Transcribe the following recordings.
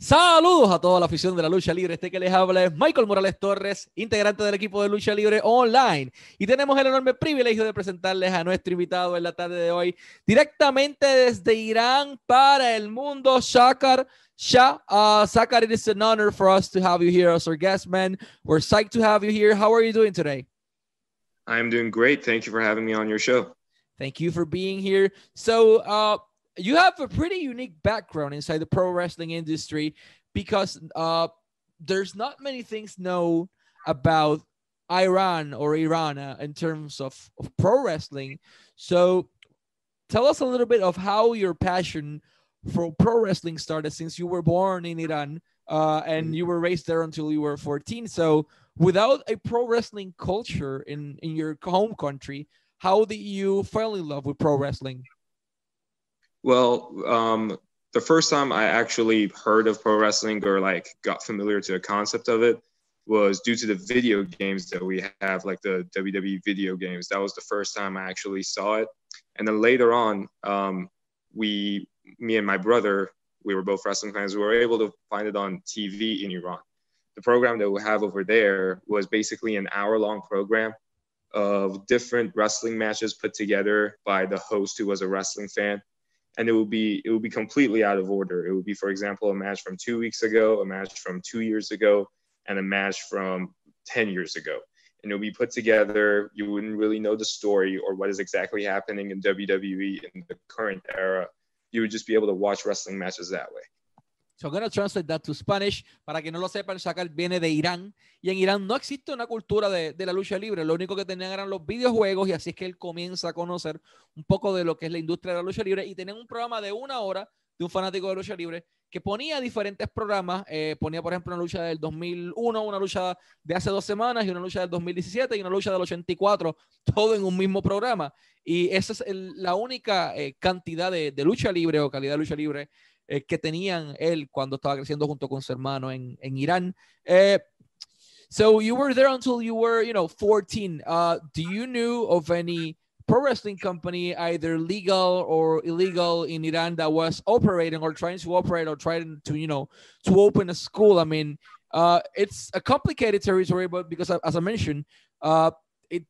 Saludos a toda la afición de la lucha libre. Este que les habla es Michael Morales Torres, integrante del equipo de lucha libre online. Y tenemos el enorme privilegio de presentarles a nuestro invitado en la tarde de hoy, directamente desde Irán para el mundo, Shakar Shah. Uh, Shakar, it is an honor for us to have you here as our guest, man. We're psyched to have you here. How are you doing today? I'm doing great. Thank you for having me on your show. Thank you for being here. So, uh, you have a pretty unique background inside the pro wrestling industry because uh, there's not many things known about Iran or Iran uh, in terms of, of pro wrestling. So tell us a little bit of how your passion for pro wrestling started since you were born in Iran uh, and you were raised there until you were 14. So without a pro wrestling culture in, in your home country, how did you fall in love with pro wrestling? Well, um, the first time I actually heard of pro wrestling or like got familiar to the concept of it was due to the video games that we have, like the WWE video games. That was the first time I actually saw it. And then later on, um, we, me and my brother, we were both wrestling fans. We were able to find it on TV in Iran. The program that we have over there was basically an hour long program of different wrestling matches put together by the host who was a wrestling fan and it will be it will be completely out of order. It would be, for example, a match from two weeks ago, a match from two years ago, and a match from ten years ago. And it'll be put together. You wouldn't really know the story or what is exactly happening in WWE in the current era. You would just be able to watch wrestling matches that way. So I'm going to translate that to Spanish. Para que no lo sepan, Shakar viene de Irán. Y en Irán no existe una cultura de, de, la lucha libre. Lo único que tenían eran los videojuegos. Y así es que él comienza a conocer un poco de lo que es la industria de la lucha libre. Y tenían un programa de una hora de un fanático de lucha libre que ponía diferentes programas. Eh, ponía, por ejemplo, una lucha del 2001, una lucha de hace dos semanas y una lucha del 2017 y una lucha del 84. Todo en un mismo programa. Y esa es el, la única eh, cantidad de, de lucha libre o calidad de lucha libre eh, que tenían él cuando estaba creciendo junto con su hermano en, en Irán. Eh, so you were there until you were, you know, 14. Uh, do you knew of any pro wrestling company, either legal or illegal in Iran, that was operating or trying to operate or trying to, you know, to open a school? I mean, uh, it's a complicated territory, but because as I mentioned, uh, it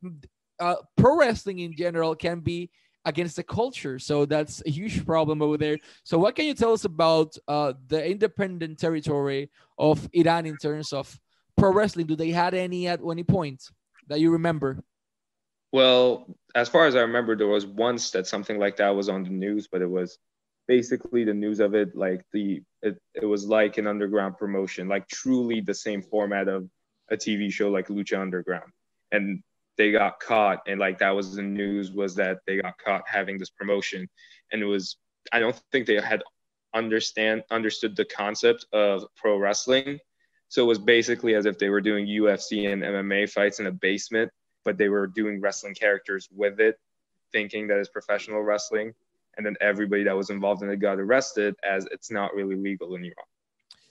uh, pro wrestling in general can be against the culture. So that's a huge problem over there. So what can you tell us about uh, the independent territory of Iran in terms of pro wrestling? Do they had any at any point that you remember? Well, as far as I remember, there was once that something like that was on the news, but it was basically the news of it like the it, it was like an underground promotion, like truly the same format of a TV show like Lucha Underground. And they got caught and like that was the news was that they got caught having this promotion. And it was i don't think they had understand understood the concept of pro wrestling. So it was basically as if they were doing ufc and mma fights in a basement but they were doing wrestling characters with it thinking that it's professional wrestling and then everybody that was involved in it got arrested as it's not really legal in iran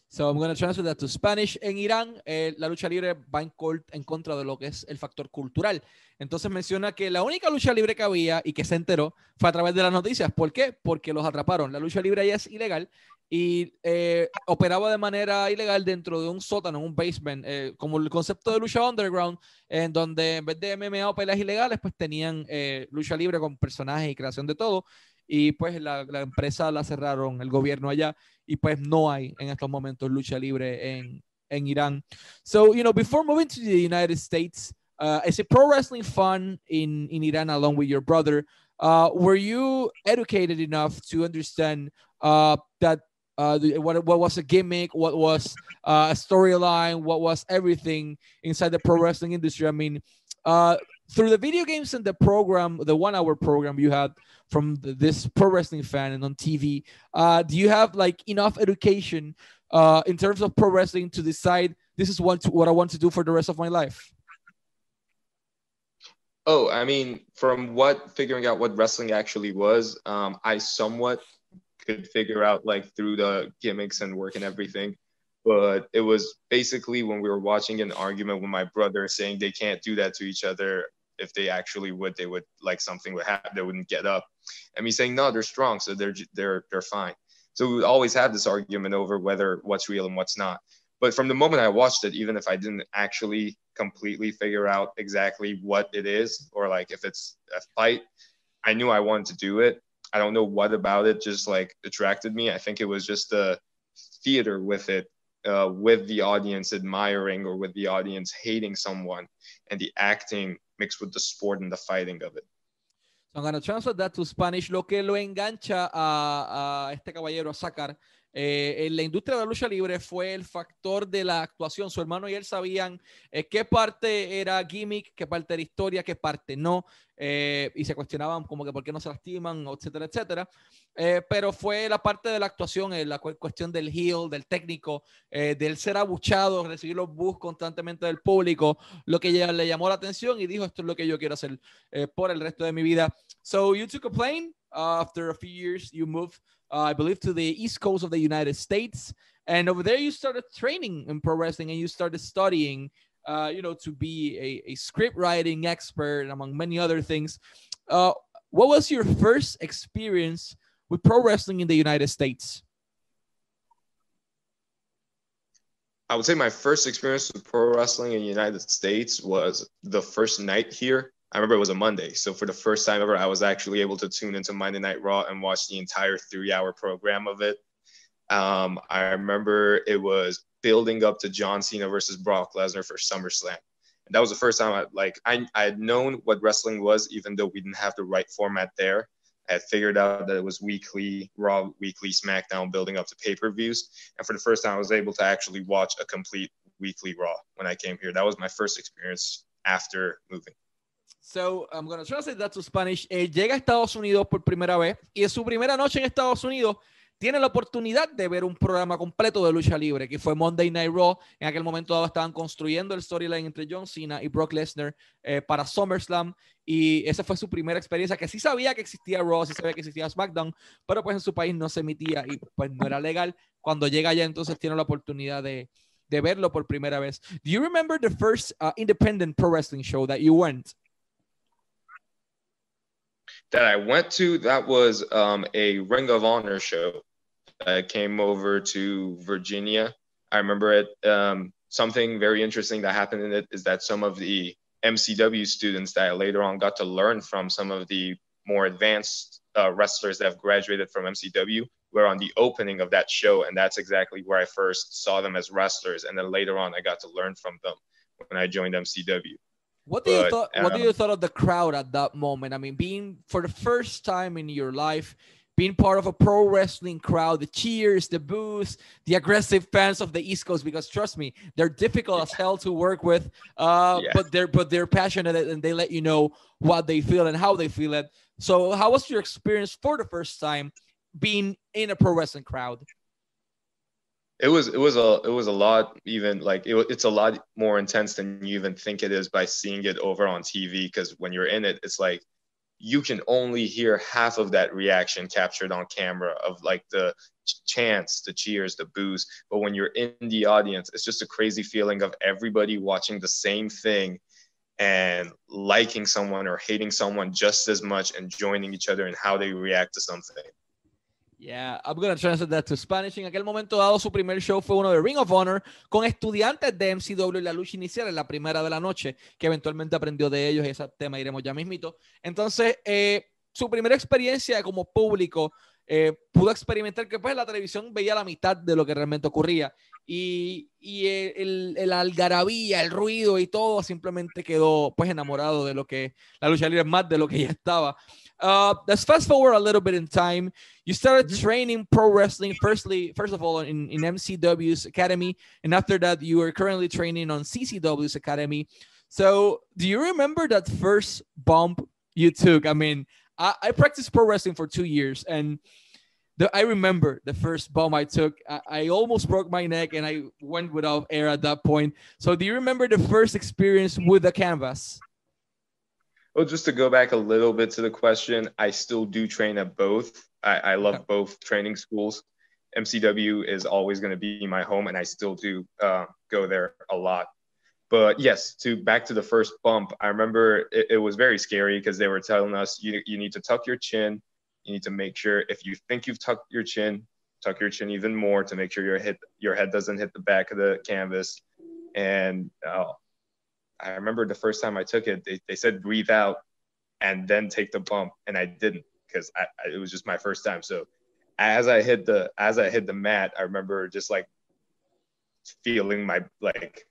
So I'm going to translate that to Spanish. En Irán, eh, la lucha libre va en, en, contra de lo que es el factor cultural. Entonces menciona que la única lucha libre que había y que se enteró fue a través de las noticias. ¿Por qué? Porque los atraparon. La lucha libre ya es ilegal y eh, operaba de manera ilegal dentro de un sótano, un basement, eh, como el concepto de lucha underground, en donde en vez de MMA o peleas ilegales, pues tenían eh, lucha libre con personajes y creación de todo. Y pues la, la empresa la cerraron, el gobierno allá y pues no hay en estos momentos lucha libre en, en Irán. So, you know, before moving to the United States, uh, as a pro wrestling fan in, in Iran along with your brother, uh, were you educated enough to understand uh, that uh, what, what was a gimmick, what was uh, a storyline, what was everything inside the pro wrestling industry? I mean, uh, through the video games and the program, the one hour program you had from the, this pro wrestling fan and on TV, uh, do you have like enough education uh, in terms of pro wrestling to decide this is what, what I want to do for the rest of my life? Oh, I mean, from what figuring out what wrestling actually was, um, I somewhat could figure out like through the gimmicks and work and everything. But it was basically when we were watching an argument with my brother saying they can't do that to each other if they actually would, they would like something would happen. They wouldn't get up. And me saying, no, they're strong, so they're they're they're fine. So we always have this argument over whether what's real and what's not. But from the moment I watched it, even if I didn't actually completely figure out exactly what it is or like if it's a fight, I knew I wanted to do it. I don't know what about it just like attracted me. I think it was just the theater with it, uh, with the audience admiring or with the audience hating someone, and the acting mixed with the sport and the fighting of it. So I'm going to translate that to Spanish. Lo que lo engancha a, a este caballero a sacar Eh, en la industria de la lucha libre fue el factor de la actuación. Su hermano y él sabían eh, qué parte era gimmick, qué parte era historia, qué parte no. Eh, y se cuestionaban como que por qué no se lastiman, etcétera, etcétera. pero fue la parte de la actuación, la cuestión del heel, del técnico, del ser abuchado, recibir los bus constantemente del público, lo que le llamó la atención y dijo, esto es lo que yo quiero hacer por el resto de mi vida. So you took a plane, uh, after a few years you moved uh, I believe, to the East Coast of the United States. And over there, you started training in pro wrestling and you started studying, uh, you know, to be a, a, script writing expert, among many other things. Uh, what was your first experience with pro wrestling in the United States? I would say my first experience with pro wrestling in the United States was the first night here I remember it was a Monday. So for the first time ever, I was actually able to tune into Monday Night Raw and watch the entire three hour program of it. Um, I remember it was building up to John Cena versus Brock Lesnar for SummerSlam. And that was the first time I like I, I had known what wrestling was, even though we didn't have the right format there. I had figured out that it was weekly Raw, weekly SmackDown, building up to pay-per-views. And for the first time, I was able to actually watch a complete weekly Raw when I came here. That was my first experience after moving. So, I'm going to translate that to Spanish. Eh, llega a Estados Unidos por primera vez y en su primera noche en Estados Unidos tiene la oportunidad de ver un programa completo de lucha libre, que fue Monday Night Raw. En aquel momento estaban construyendo el storyline entre John Cena y Brock Lesnar eh, para SummerSlam. Y esa fue su primera experiencia, que sí sabía que existía Raw, sí sabía que existía SmackDown, pero pues en su país no se emitía y pues no era legal. Cuando llega allá, entonces tiene la oportunidad de, de verlo por primera vez. Do you remember the first uh, independent pro wrestling show that you went? That I went to, that was um, a Ring of Honor show. I came over to Virginia. I remember it. Um, something very interesting that happened in it is that some of the MCW students that I later on got to learn from, some of the more advanced uh, wrestlers that have graduated from MCW, were on the opening of that show. And that's exactly where I first saw them as wrestlers. And then later on, I got to learn from them when I joined MCW. What do but, you thought? Um, what do you thought of the crowd at that moment? I mean, being for the first time in your life, being part of a pro wrestling crowd, the cheers, the boos, the aggressive fans of the East Coast. Because trust me, they're difficult as hell to work with. Uh, yeah. but they're but they're passionate and they let you know what they feel and how they feel it. So, how was your experience for the first time being in a pro wrestling crowd? It was it was a it was a lot even like it, it's a lot more intense than you even think it is by seeing it over on TV because when you're in it it's like you can only hear half of that reaction captured on camera of like the chants the cheers the boos. But when you're in the audience it's just a crazy feeling of everybody watching the same thing and liking someone or hating someone just as much and joining each other in how they react to something Yeah, I'm gonna translate that to Spanish. En aquel momento dado, su primer show fue uno de Ring of Honor con estudiantes de MCW y la lucha inicial en la primera de la noche, que eventualmente aprendió de ellos y ese tema iremos ya mismito. Entonces, eh, su primera experiencia como público eh, pudo experimentar que pues la televisión veía la mitad de lo que realmente ocurría y, y el, el, algarabía, el ruido y todo simplemente quedó pues enamorado de lo que la lucha libre más de lo que ya estaba. Uh, let's fast forward a little bit in time. You started training pro wrestling firstly, first of all, in, in MCW's academy, and after that, you are currently training on CCW's academy. So, do you remember that first bump you took? I mean, I, I practiced pro wrestling for two years, and the, I remember the first bump I took. I, I, almost broke my neck, and I went without air at that point. So, do you remember the first experience with the canvas? Well, just to go back a little bit to the question, I still do train at both. I, I love both training schools. MCW is always going to be my home, and I still do uh, go there a lot. But yes, to back to the first bump, I remember it, it was very scary because they were telling us you, you need to tuck your chin. You need to make sure if you think you've tucked your chin, tuck your chin even more to make sure your hit your head doesn't hit the back of the canvas. And uh, I remember the first time I took it, they, they said breathe out and then take the bump, and I didn't because I, I, it was just my first time. So as I hit the as I hit the mat, I remember just like feeling my like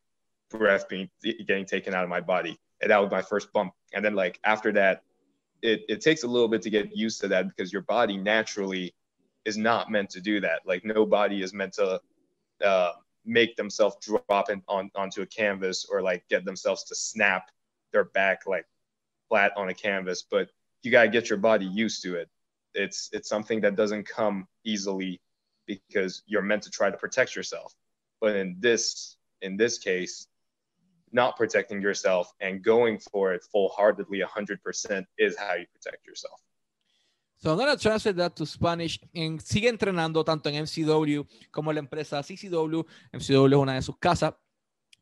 breath being getting taken out of my body, and that was my first bump. And then like after that, it it takes a little bit to get used to that because your body naturally is not meant to do that. Like no body is meant to uh, make themselves drop in, on onto a canvas or like get themselves to snap their back like flat on a canvas. But you gotta get your body used to it. It's it's something that doesn't come easily because you're meant to try to protect yourself. But in this in this case, not protecting yourself and going for it full heartedly 100% is how you protect yourself. So I'm going to translate that to Spanish. En, sigue entrenando tanto en MCW como en la empresa CCW. MCW es una de sus casas.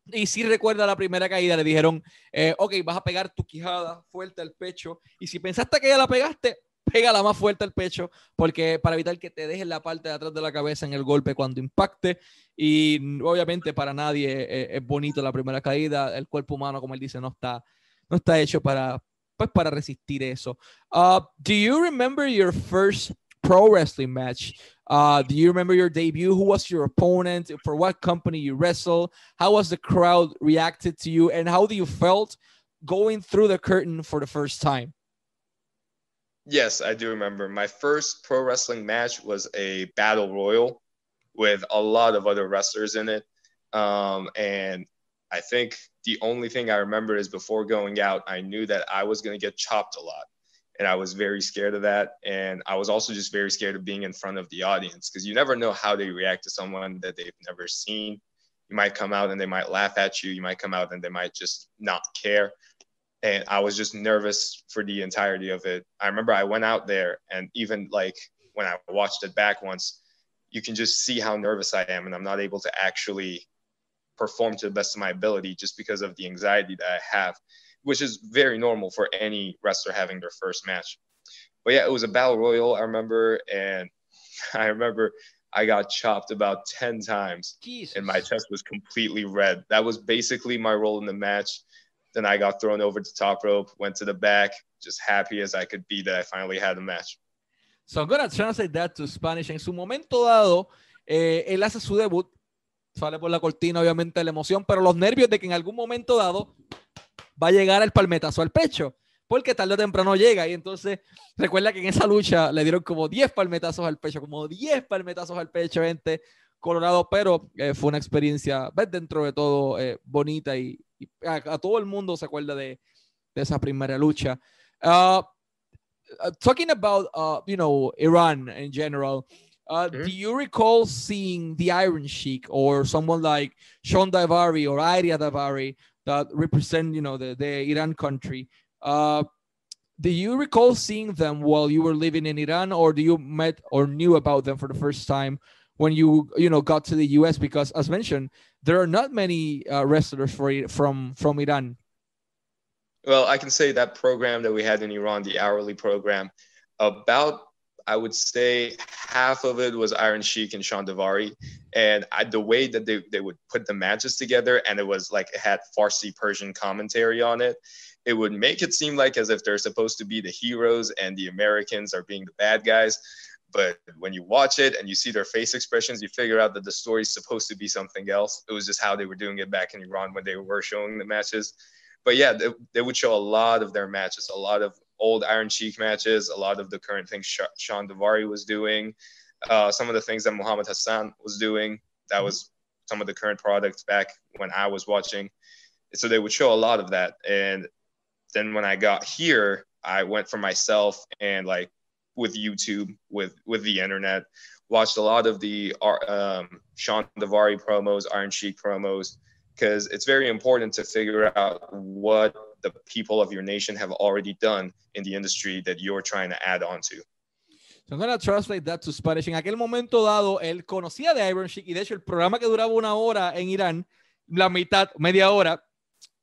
Y si recuerda la primera caída, le dijeron, eh, ok, vas a pegar tu quijada fuerte al pecho. Y si pensaste que ya la pegaste, pégala más fuerte al pecho, porque para evitar que te dejes la parte de atrás de la cabeza en el golpe cuando impacte. Y obviamente para nadie es, es bonito la primera caída. El cuerpo humano, como él dice, no está, no está hecho para, pues para resistir eso. Uh, do you remember your first pro wrestling match? Uh, do you remember your debut? Who was your opponent? For what company you wrestled? How was the crowd reacted to you? And how do you felt going through the curtain for the first time? Yes, I do remember. My first pro wrestling match was a battle royal with a lot of other wrestlers in it. Um, and I think the only thing I remember is before going out, I knew that I was going to get chopped a lot. And I was very scared of that. And I was also just very scared of being in front of the audience because you never know how they react to someone that they've never seen. You might come out and they might laugh at you. You might come out and they might just not care. And I was just nervous for the entirety of it. I remember I went out there and even like when I watched it back once, you can just see how nervous I am and I'm not able to actually perform to the best of my ability just because of the anxiety that I have, which is very normal for any wrestler having their first match. But yeah, it was a battle royal, I remember, and I remember I got chopped about 10 times Jesus. and my chest was completely red. That was basically my role in the match. Then I got thrown over the top rope, went to the back, just happy as I could be that I finally had a match. So I'm to translate that to Spanish. En su momento dado, eh, él hace su debut sale por la cortina, obviamente, la emoción, pero los nervios de que en algún momento dado va a llegar el palmetazo al pecho, porque tarde o temprano llega. Y entonces, recuerda que en esa lucha le dieron como 10 palmetazos al pecho, como 10 palmetazos al pecho, gente Colorado, pero eh, fue una experiencia, ¿ves? dentro de todo, eh, bonita y, y a, a, todo el mundo se acuerda de, de esa primera lucha. Uh, talking about, uh, you know, Iran in general. Uh, mm-hmm. Do you recall seeing the Iron Sheik or someone like Shawn Daivari or Arya Daivari that represent, you know, the, the Iran country? Uh, do you recall seeing them while you were living in Iran, or do you met or knew about them for the first time when you, you know, got to the U.S.? Because as mentioned, there are not many uh, wrestlers for, from from Iran. Well, I can say that program that we had in Iran, the hourly program, about I would say half of it was Iron Sheik and Shawn Daivari. And I, the way that they, they would put the matches together, and it was like it had Farsi Persian commentary on it, it would make it seem like as if they're supposed to be the heroes and the Americans are being the bad guys. But when you watch it and you see their face expressions, you figure out that the story is supposed to be something else. It was just how they were doing it back in Iran when they were showing the matches. But yeah, they, they would show a lot of their matches, a lot of old Iron Sheik matches, a lot of the current things Shawn Daivari was doing, uh, some of the things that Muhammad Hassan was doing. That was some of the current products back when I was watching. So they would show a lot of that. And then when I got here, I went for myself and like with YouTube, with with the internet, watched a lot of the um, Shawn Daivari promos, Iron Sheik promos, because it's very important to figure out what the people of your nation have already done in the industry that you're trying to add on to. So I'm going to translate that to Spanish. En aquel momento dado, él conocía de Iron Sheik y de hecho el programa que duraba una hora en Irán, la mitad, media hora,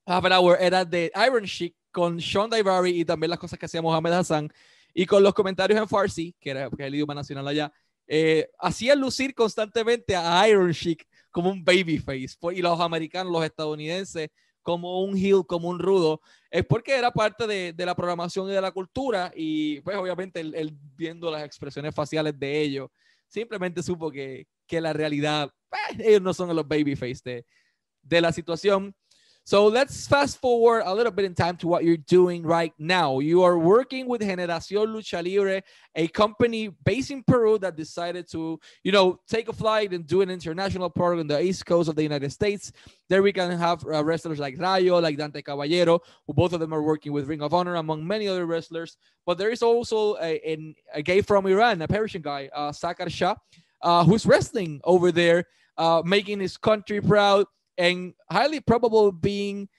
half an hour, era de Iron Sheik con Shawn Daivari y también las cosas que hacía Muhammad Hassan y con los comentarios en Farsi, que era que es el idioma nacional allá, eh, hacían lucir constantemente a Iron Sheik como un babyface pues, y los americanos, los estadounidenses como un heel, como un rudo, es porque era parte de, de la programación y de la cultura y pues obviamente él, viendo las expresiones faciales de ellos, simplemente supo que, que la realidad, pues, ellos no son los babyface de, de la situación. So let's fast forward a little bit in time to what you're doing right now. You are working with Generación Lucha Libre, a company based in Peru that decided to, you know, take a flight and do an international program on the East Coast of the United States. There we can have uh, wrestlers like Rayo, like Dante Caballero, who both of them are working with Ring of Honor, among many other wrestlers. But there is also a, a, a guy from Iran, a Persian guy, uh, Zakar Shah, uh, who's wrestling over there, uh, making his country proud and highly probable being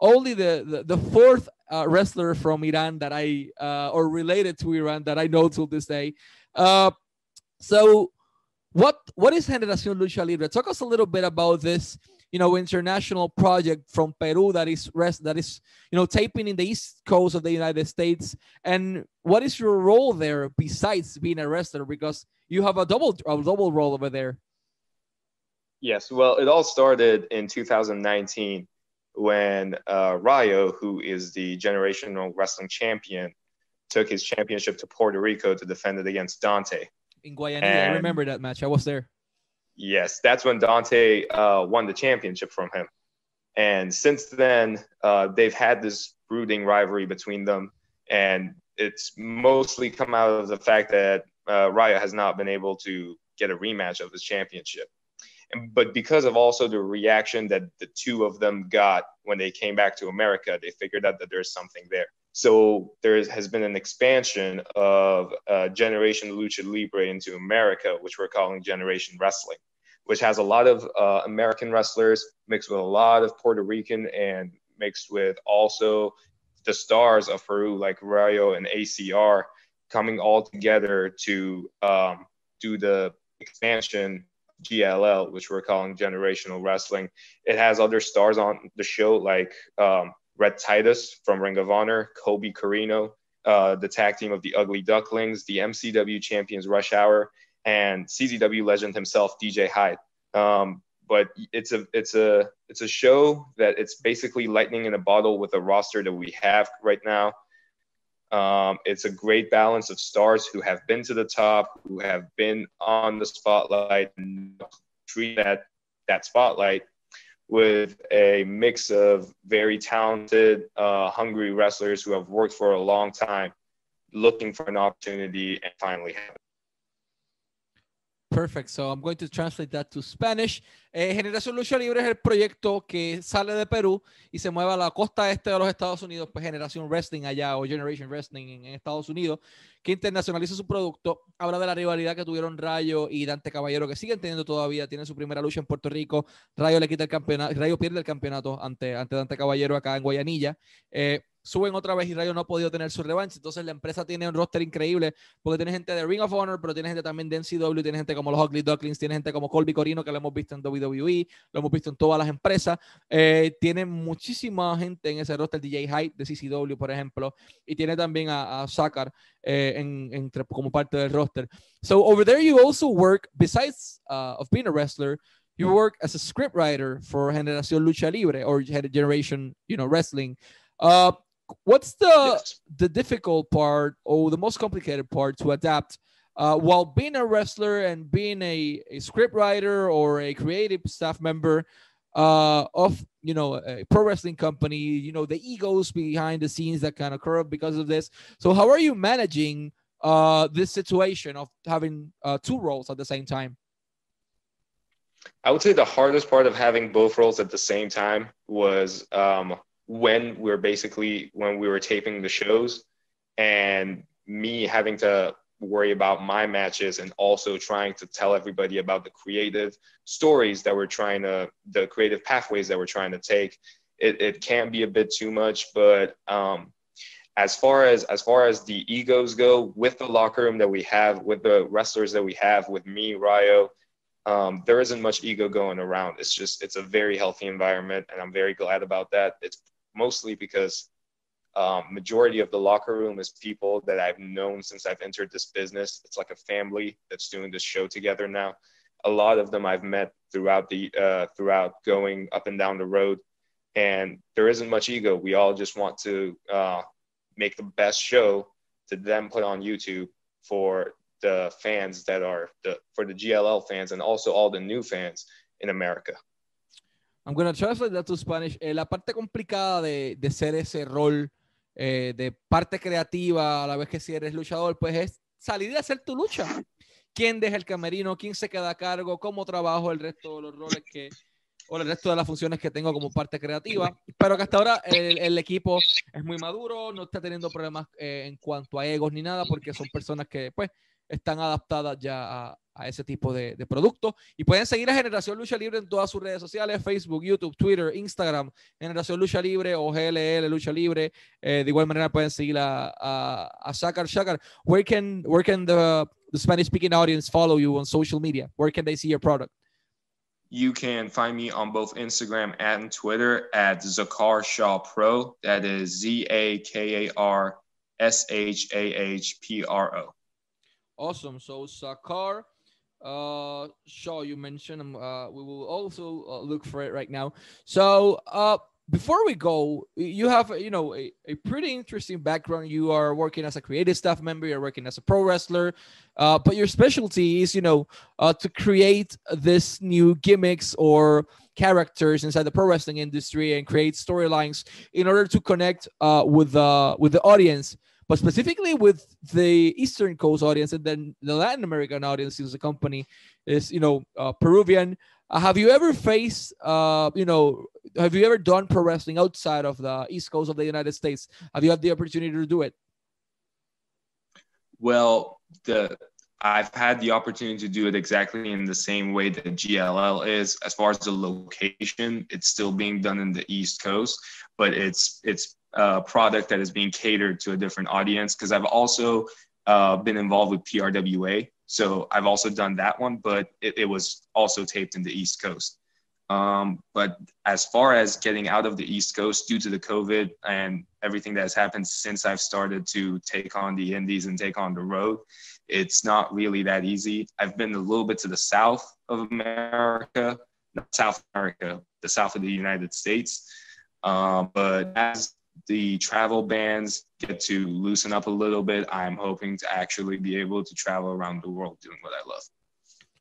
only the the, the fourth uh, wrestler from Iran that I uh, or related to Iran that I know till this day. Uh, so, what what is Generación Lucha Libre? Talk us a little bit about this, you know, international project from Peru that is rest that is you know taping in the east coast of the United States, and what is your role there besides being a wrestler? Because you have a double a double role over there. Yes, well, it all started in 2019 when uh, Rayo, who is the generational wrestling champion, took his championship to Puerto Rico to defend it against Dante. In Guayanilla, and, I remember that match. I was there. Yes, that's when Dante uh, won the championship from him. And since then, uh, they've had this brooding rivalry between them. And it's mostly come out of the fact that uh, Rayo has not been able to get a rematch of his championship but because of also the reaction that the two of them got when they came back to America, they figured out that there's something there. So there has been an expansion of uh, Generation Lucha Libre into America, which we're calling Generation Wrestling, which has a lot of uh, American wrestlers mixed with a lot of Puerto Rican and mixed with also the stars of Peru like Rayo and ACR coming all together to um, do the expansion GLL, which we're calling Generational Wrestling. It has other stars on the show like um, Red Titus from Ring of Honor, Colby Corino, uh, the tag team of the Ugly Ducklings, the MCW champions Rush Hour, and CZW legend himself, DJ Hyde. Um, but it's a it's a it's a show that it's basically lightning in a bottle with a roster that we have right now. Um, it's a great balance of stars who have been to the top, who have been on the spotlight, and treat that that spotlight with a mix of very talented, uh, hungry wrestlers who have worked for a long time, looking for an opportunity and finally have. Perfect. So I'm going to translate that to Spanish. Eh, Generación Lucha Libre es el proyecto que sale de Perú y se mueve a la costa este de los Estados Unidos, pues Generación Wrestling allá o Generation Wrestling en, en, Estados Unidos, que internacionaliza su producto. Habla de la rivalidad que tuvieron Rayo y Dante Caballero, que siguen teniendo todavía, tienen su primera lucha en Puerto Rico. Rayo le quita el campeonato, Rayo pierde el campeonato ante, ante Dante Caballero acá en Guayanilla. Eh, suben otra vez y Rayo no ha podido tener su revancha. Entonces la empresa tiene un roster increíble porque tiene gente de Ring of Honor, pero tiene gente también de NCW, tiene gente como los Ugly Ducklings, tiene gente como Colby Corino, que lo hemos visto en WWE, lo hemos visto en todas las empresas. Eh, tiene muchísima gente en ese roster, DJ Hyde de CCW, por ejemplo, y tiene también a, a Sakar eh, en, como parte del roster. So over there you also work, besides uh, of being a wrestler, you work as a scriptwriter for Generación Lucha Libre or Generation, you know, Wrestling. Uh, what's the yes. the difficult part or the most complicated part to adapt uh, while being a wrestler and being a, a script writer or a creative staff member uh, of you know a pro wrestling company you know the egos behind the scenes that kind of occur because of this so how are you managing uh, this situation of having uh, two roles at the same time i would say the hardest part of having both roles at the same time was um, when we are basically when we were taping the shows and me having to worry about my matches and also trying to tell everybody about the creative stories that we're trying to the creative pathways that we're trying to take it, it can be a bit too much but um, as far as as far as the egos go with the locker room that we have with the wrestlers that we have with me Rayo um, there isn't much ego going around. It's just it's a very healthy environment and i'm very glad about that. It's mostly because Um, majority of the locker room is people that I've known since I've entered this business. It's like a family that's doing this show together now. A lot of them I've met throughout the uh, throughout going up and down the road, and there isn't much ego. We all just want to uh, make the best show to then put on YouTube for the fans that are the for the GLL fans and also all the new fans in America. I'm going to translate that to Spanish. Eh, la parte complicada de, de ser ese rol eh, de parte creativa a la vez que si eres luchador, pues es salir y hacer tu lucha. ¿Quién deja el camerino? ¿Quién se queda a cargo? ¿Cómo trabajo el resto de los roles que, o el resto de las funciones que tengo como parte creativa? Pero que hasta ahora el, el equipo es muy maduro, no está teniendo problemas eh, en cuanto a egos ni nada, porque son personas que, pues, están adaptadas ya a, a ese tipo de, de producto. Y pueden seguir a Generación Lucha Libre en todas sus redes sociales, Facebook, YouTube, Twitter, Instagram, Generación Lucha Libre o GLL Lucha Libre. Eh, de igual manera pueden seguir a, a, a Shakar Shakar. Where can, where can the, the Spanish speaking audience follow you on social media? Where can they see your product? You can find me on both Instagram and Twitter at Zakar Shah Pro. That is Z A K A R S H A H P R O. Awesome. So Zakar uh Shah you mentioned um, uh we will also uh, look for it right now. So uh before we go you have you know a, a pretty interesting background. You are working as a creative staff member you're working as a pro wrestler uh but your specialty is you know uh to create this new gimmicks or characters inside the pro wrestling industry and create storylines in order to connect uh with uh with the audience but specifically with the Eastern Coast audience and then the Latin American audience, since the company is, you know, uh, Peruvian. Uh, have you ever faced, uh, you know, have you ever done pro wrestling outside of the East Coast of the United States? Have you had the opportunity to do it? Well, the I've had the opportunity to do it exactly in the same way that GLL is. As far as the location, it's still being done in the East Coast, but it's it's a product that is being catered to a different audience because I've also uh, been involved with PRWA. So I've also done that one, but it, it was also taped in the East Coast. Um, but as far as getting out of the East Coast due to the COVID and everything that has happened since I've started to take on the Indies and take on the road, it's not really that easy. I've been a little bit to the south of America, not South America, the south of the United States. Uh, but as the travel bans get to loosen up a little bit, I'm hoping to actually be able to travel around the world doing what I love.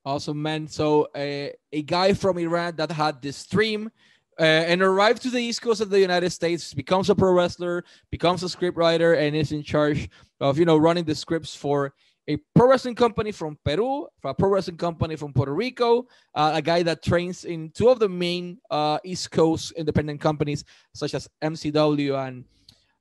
Awesome, man. So, uh, a guy from Iran that had this dream uh, and arrived to the East Coast of the United States, becomes a pro wrestler, becomes a script writer, and is in charge of, you know, running the scripts for a pro wrestling company from Peru, a pro wrestling company from Puerto Rico, uh, a guy that trains in two of the main uh, East Coast independent companies, such as MCW and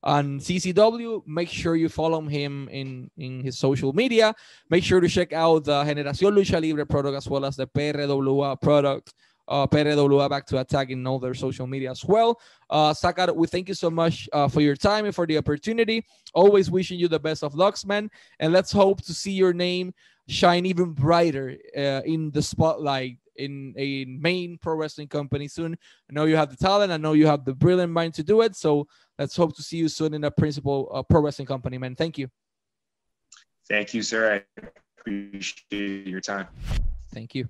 and CCW. Make sure you follow him in in his social media. Make sure to check out the Generación Lucha Libre product as well as the PRWA product uh, PRWA back to attack in all their social media as well. Uh, Zakar, we thank you so much uh, for your time and for the opportunity. Always wishing you the best of lucks, man. And let's hope to see your name shine even brighter uh, in the spotlight in a main pro wrestling company soon. I know you have the talent. I know you have the brilliant mind to do it. So let's hope to see you soon in a principal uh, pro wrestling company, man. Thank you. Thank you, sir. I appreciate your time. Thank you.